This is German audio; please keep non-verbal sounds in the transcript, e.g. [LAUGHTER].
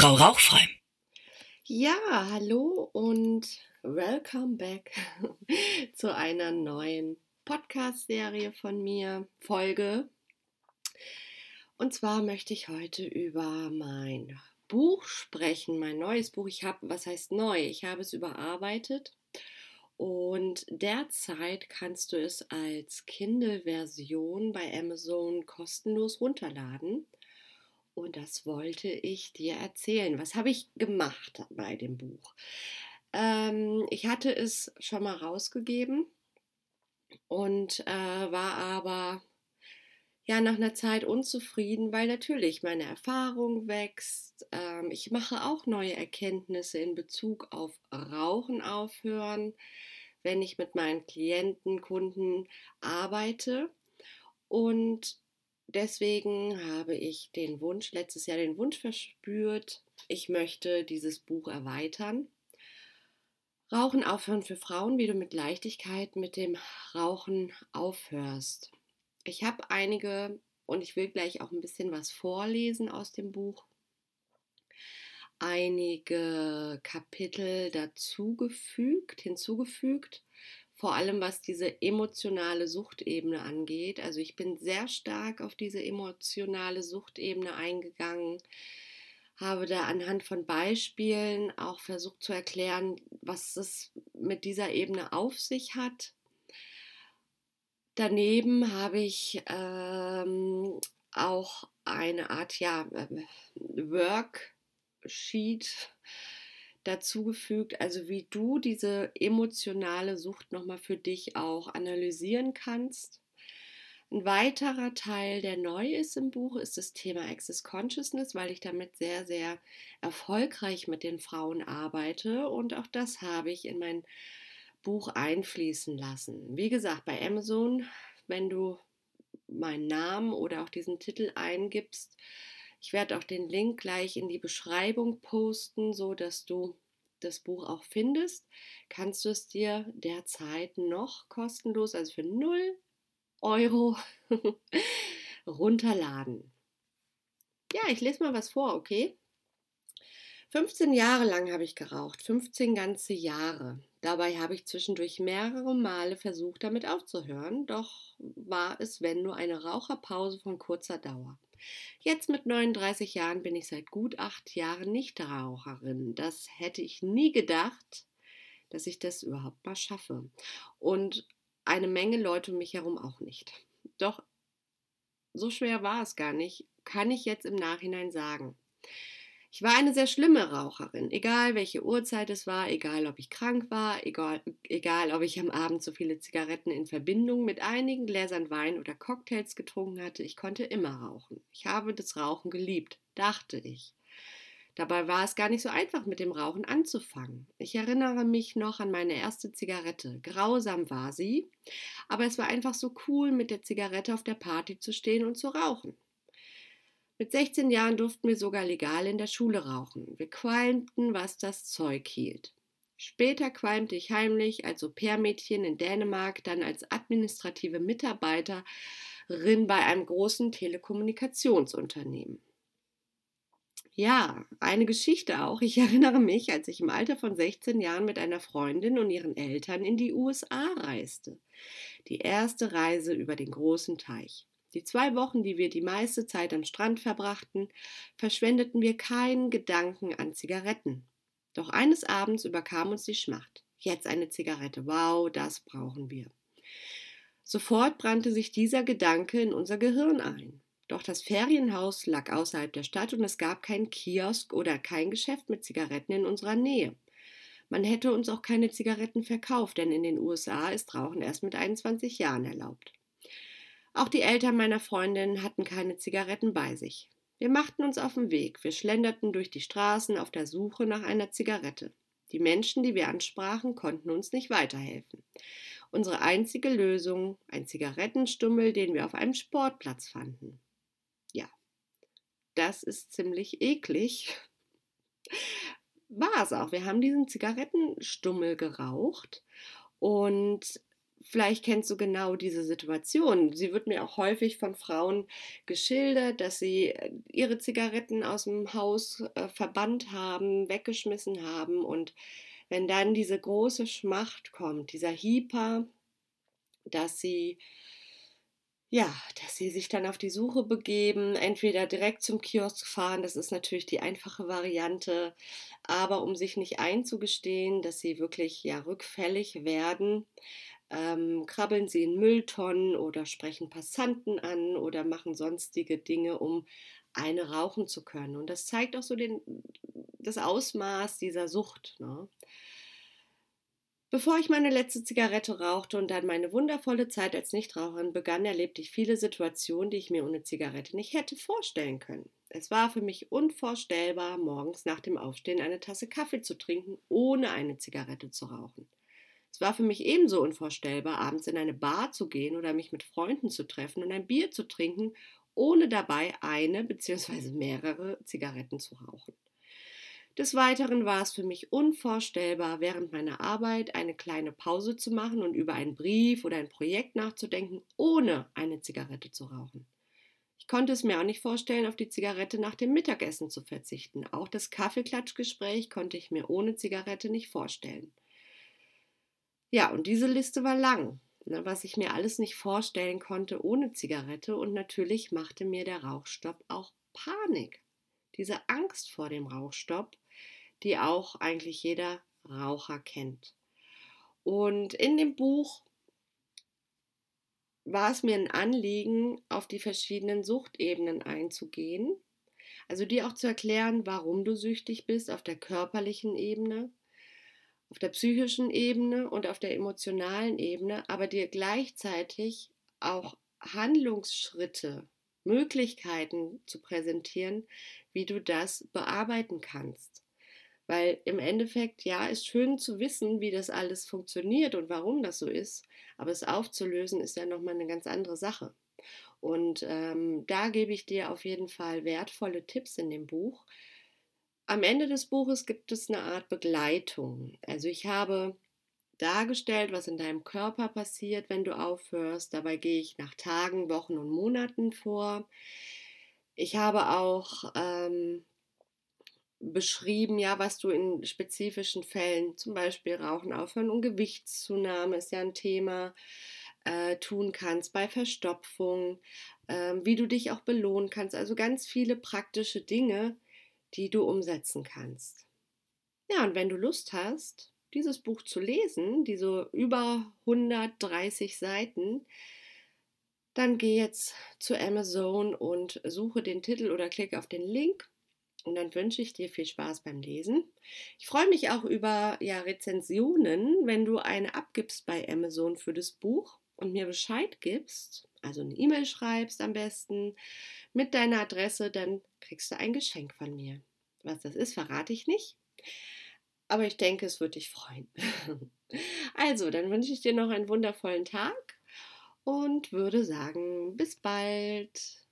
Frau Rauchfrei. Ja, hallo und welcome back [LAUGHS] zu einer neuen Podcast-Serie von mir, Folge. Und zwar möchte ich heute über mein Buch sprechen, mein neues Buch. Ich habe, was heißt neu? Ich habe es überarbeitet und derzeit kannst du es als Kindle-Version bei Amazon kostenlos runterladen. Und das wollte ich dir erzählen. Was habe ich gemacht bei dem Buch? Ähm, ich hatte es schon mal rausgegeben und äh, war aber ja nach einer Zeit unzufrieden, weil natürlich meine Erfahrung wächst. Ähm, ich mache auch neue Erkenntnisse in Bezug auf Rauchen aufhören, wenn ich mit meinen Klienten, Kunden arbeite. Und deswegen habe ich den Wunsch, letztes Jahr den Wunsch verspürt, ich möchte dieses Buch erweitern. Rauchen aufhören für Frauen, wie du mit Leichtigkeit mit dem Rauchen aufhörst. Ich habe einige und ich will gleich auch ein bisschen was vorlesen aus dem Buch. Einige Kapitel dazugefügt, hinzugefügt, vor allem was diese emotionale Suchtebene angeht. Also ich bin sehr stark auf diese emotionale Suchtebene eingegangen, habe da anhand von Beispielen auch versucht zu erklären, was es mit dieser Ebene auf sich hat. Daneben habe ich ähm, auch eine Art ja, äh, Worksheet dazugefügt, also wie du diese emotionale Sucht nochmal für dich auch analysieren kannst. Ein weiterer Teil, der neu ist im Buch, ist das Thema Access Consciousness, weil ich damit sehr, sehr erfolgreich mit den Frauen arbeite und auch das habe ich in mein Buch einfließen lassen. Wie gesagt, bei Amazon, wenn du meinen Namen oder auch diesen Titel eingibst, ich werde auch den Link gleich in die Beschreibung posten, so dass du das Buch auch findest. Kannst du es dir derzeit noch kostenlos, also für 0 Euro, [LAUGHS] runterladen. Ja, ich lese mal was vor, okay? 15 Jahre lang habe ich geraucht, 15 ganze Jahre. Dabei habe ich zwischendurch mehrere Male versucht, damit aufzuhören, doch war es, wenn nur eine Raucherpause von kurzer Dauer. Jetzt mit 39 Jahren bin ich seit gut acht Jahren Nichtraucherin. Das hätte ich nie gedacht, dass ich das überhaupt mal schaffe. Und eine Menge Leute um mich herum auch nicht. Doch so schwer war es gar nicht, kann ich jetzt im Nachhinein sagen. Ich war eine sehr schlimme Raucherin, egal welche Uhrzeit es war, egal ob ich krank war, egal, egal ob ich am Abend so viele Zigaretten in Verbindung mit einigen Gläsern Wein oder Cocktails getrunken hatte, ich konnte immer rauchen. Ich habe das Rauchen geliebt, dachte ich. Dabei war es gar nicht so einfach, mit dem Rauchen anzufangen. Ich erinnere mich noch an meine erste Zigarette. Grausam war sie, aber es war einfach so cool, mit der Zigarette auf der Party zu stehen und zu rauchen. Mit 16 Jahren durften wir sogar legal in der Schule rauchen. Wir qualmten, was das Zeug hielt. Später qualmte ich heimlich als Au-pair-Mädchen in Dänemark, dann als administrative Mitarbeiterin bei einem großen Telekommunikationsunternehmen. Ja, eine Geschichte auch. Ich [LAUGHS] erinnere mich, als ich im Alter von 16 Jahren mit einer Freundin und ihren Eltern in die USA reiste. Die erste Reise über den großen Teich. Die zwei Wochen, die wir die meiste Zeit am Strand verbrachten, verschwendeten wir keinen Gedanken an Zigaretten. Doch eines Abends überkam uns die Schmacht. Jetzt eine Zigarette. Wow, das brauchen wir. Sofort brannte sich dieser Gedanke in unser Gehirn ein. Doch das Ferienhaus lag außerhalb der Stadt und es gab keinen Kiosk oder kein Geschäft mit Zigaretten in unserer Nähe. Man hätte uns auch keine Zigaretten verkauft, denn in den USA ist Rauchen erst mit 21 Jahren erlaubt. Auch die Eltern meiner Freundin hatten keine Zigaretten bei sich. Wir machten uns auf den Weg. Wir schlenderten durch die Straßen auf der Suche nach einer Zigarette. Die Menschen, die wir ansprachen, konnten uns nicht weiterhelfen. Unsere einzige Lösung, ein Zigarettenstummel, den wir auf einem Sportplatz fanden. Ja, das ist ziemlich eklig. [LAUGHS] War es auch. Wir haben diesen Zigarettenstummel geraucht und vielleicht kennst du genau diese Situation. Sie wird mir auch häufig von Frauen geschildert, dass sie äh, ihre Zigaretten aus dem Haus äh, verbannt haben, weggeschmissen haben und wenn dann diese große Schmacht kommt, dieser Hieper, dass sie ja, dass sie sich dann auf die Suche begeben, entweder direkt zum Kiosk fahren, das ist natürlich die einfache Variante, aber um sich nicht einzugestehen, dass sie wirklich ja rückfällig werden, ähm, krabbeln sie in Mülltonnen oder sprechen Passanten an oder machen sonstige Dinge, um eine rauchen zu können. Und das zeigt auch so den, das Ausmaß dieser Sucht. Ne? Bevor ich meine letzte Zigarette rauchte und dann meine wundervolle Zeit als Nichtraucherin begann, erlebte ich viele Situationen, die ich mir ohne Zigarette nicht hätte vorstellen können. Es war für mich unvorstellbar, morgens nach dem Aufstehen eine Tasse Kaffee zu trinken, ohne eine Zigarette zu rauchen. Es war für mich ebenso unvorstellbar, abends in eine Bar zu gehen oder mich mit Freunden zu treffen und ein Bier zu trinken, ohne dabei eine bzw. mehrere Zigaretten zu rauchen. Des Weiteren war es für mich unvorstellbar, während meiner Arbeit eine kleine Pause zu machen und über einen Brief oder ein Projekt nachzudenken, ohne eine Zigarette zu rauchen. Ich konnte es mir auch nicht vorstellen, auf die Zigarette nach dem Mittagessen zu verzichten. Auch das Kaffeeklatschgespräch konnte ich mir ohne Zigarette nicht vorstellen. Ja, und diese Liste war lang, ne, was ich mir alles nicht vorstellen konnte ohne Zigarette und natürlich machte mir der Rauchstopp auch Panik. Diese Angst vor dem Rauchstopp, die auch eigentlich jeder Raucher kennt. Und in dem Buch war es mir ein Anliegen, auf die verschiedenen Suchtebenen einzugehen. Also dir auch zu erklären, warum du süchtig bist auf der körperlichen Ebene, auf der psychischen Ebene und auf der emotionalen Ebene, aber dir gleichzeitig auch Handlungsschritte, Möglichkeiten zu präsentieren, wie du das bearbeiten kannst. Weil im Endeffekt, ja, ist schön zu wissen, wie das alles funktioniert und warum das so ist, aber es aufzulösen ist ja nochmal eine ganz andere Sache. Und ähm, da gebe ich dir auf jeden Fall wertvolle Tipps in dem Buch, am Ende des Buches gibt es eine Art Begleitung. Also ich habe dargestellt, was in deinem Körper passiert, wenn du aufhörst. Dabei gehe ich nach Tagen, Wochen und Monaten vor. Ich habe auch ähm, beschrieben, ja, was du in spezifischen Fällen, zum Beispiel Rauchen aufhören und Gewichtszunahme ist ja ein Thema, äh, tun kannst bei Verstopfung, äh, wie du dich auch belohnen kannst. Also ganz viele praktische Dinge, die du umsetzen kannst. Ja, und wenn du Lust hast, dieses Buch zu lesen, diese über 130 Seiten, dann geh jetzt zu Amazon und suche den Titel oder klick auf den Link. Und dann wünsche ich dir viel Spaß beim Lesen. Ich freue mich auch über ja, Rezensionen, wenn du eine abgibst bei Amazon für das Buch und mir Bescheid gibst, also eine E-Mail schreibst am besten mit deiner Adresse, dann kriegst du ein Geschenk von mir. Was das ist, verrate ich nicht. Aber ich denke, es würde dich freuen. [LAUGHS] Also, dann wünsche ich dir noch einen wundervollen Tag und würde sagen, bis bald.